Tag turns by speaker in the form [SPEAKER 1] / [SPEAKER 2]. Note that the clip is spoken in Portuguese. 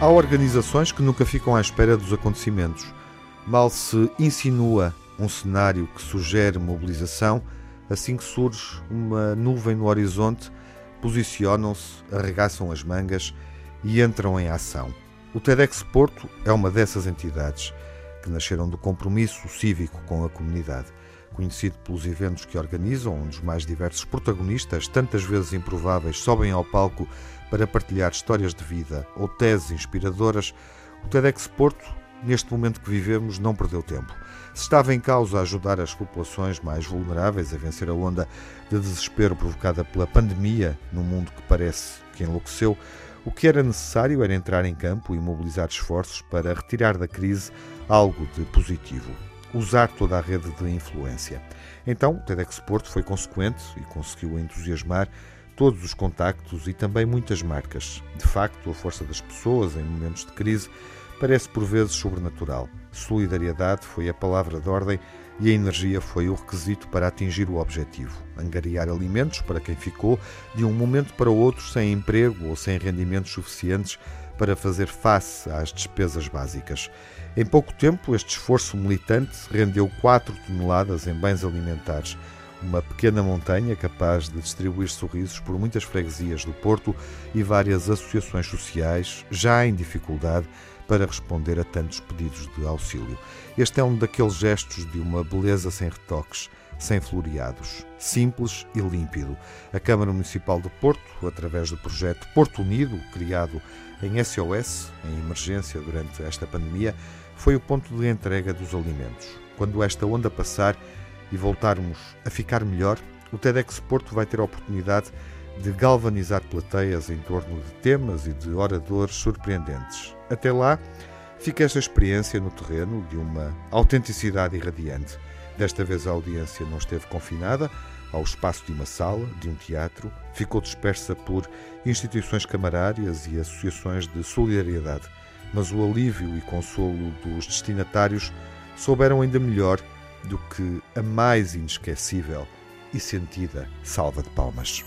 [SPEAKER 1] Há organizações que nunca ficam à espera dos acontecimentos. Mal se insinua um cenário que sugere mobilização, assim que surge uma nuvem no horizonte, posicionam-se, arregaçam as mangas e entram em ação. O TEDx Porto é uma dessas entidades que nasceram do compromisso cívico com a comunidade. Conhecido pelos eventos que organizam, onde os mais diversos protagonistas, tantas vezes improváveis, sobem ao palco para partilhar histórias de vida ou teses inspiradoras, o TEDx Porto, neste momento que vivemos, não perdeu tempo. Se estava em causa ajudar as populações mais vulneráveis a vencer a onda de desespero provocada pela pandemia num mundo que parece que enlouqueceu, o que era necessário era entrar em campo e mobilizar esforços para retirar da crise algo de positivo. Usar toda a rede de influência. Então, o TEDx Porto foi consequente e conseguiu entusiasmar todos os contactos e também muitas marcas. De facto, a força das pessoas em momentos de crise parece por vezes sobrenatural. Solidariedade foi a palavra de ordem e a energia foi o requisito para atingir o objetivo. Angariar alimentos para quem ficou de um momento para outro sem emprego ou sem rendimentos suficientes para fazer face às despesas básicas. Em pouco tempo, este esforço militante rendeu 4 toneladas em bens alimentares uma pequena montanha capaz de distribuir sorrisos por muitas freguesias do Porto e várias associações sociais já em dificuldade para responder a tantos pedidos de auxílio. Este é um daqueles gestos de uma beleza sem retoques, sem floreados, simples e límpido. A Câmara Municipal de Porto, através do projeto Porto Unido, criado em SOS, em emergência durante esta pandemia, foi o ponto de entrega dos alimentos. Quando esta onda passar, e voltarmos a ficar melhor, o TEDx Porto vai ter a oportunidade de galvanizar plateias em torno de temas e de oradores surpreendentes. Até lá, fica esta experiência no terreno de uma autenticidade irradiante. Desta vez a audiência não esteve confinada ao espaço de uma sala, de um teatro, ficou dispersa por instituições camarárias e associações de solidariedade, mas o alívio e consolo dos destinatários souberam ainda melhor do que a mais inesquecível e sentida salva de palmas.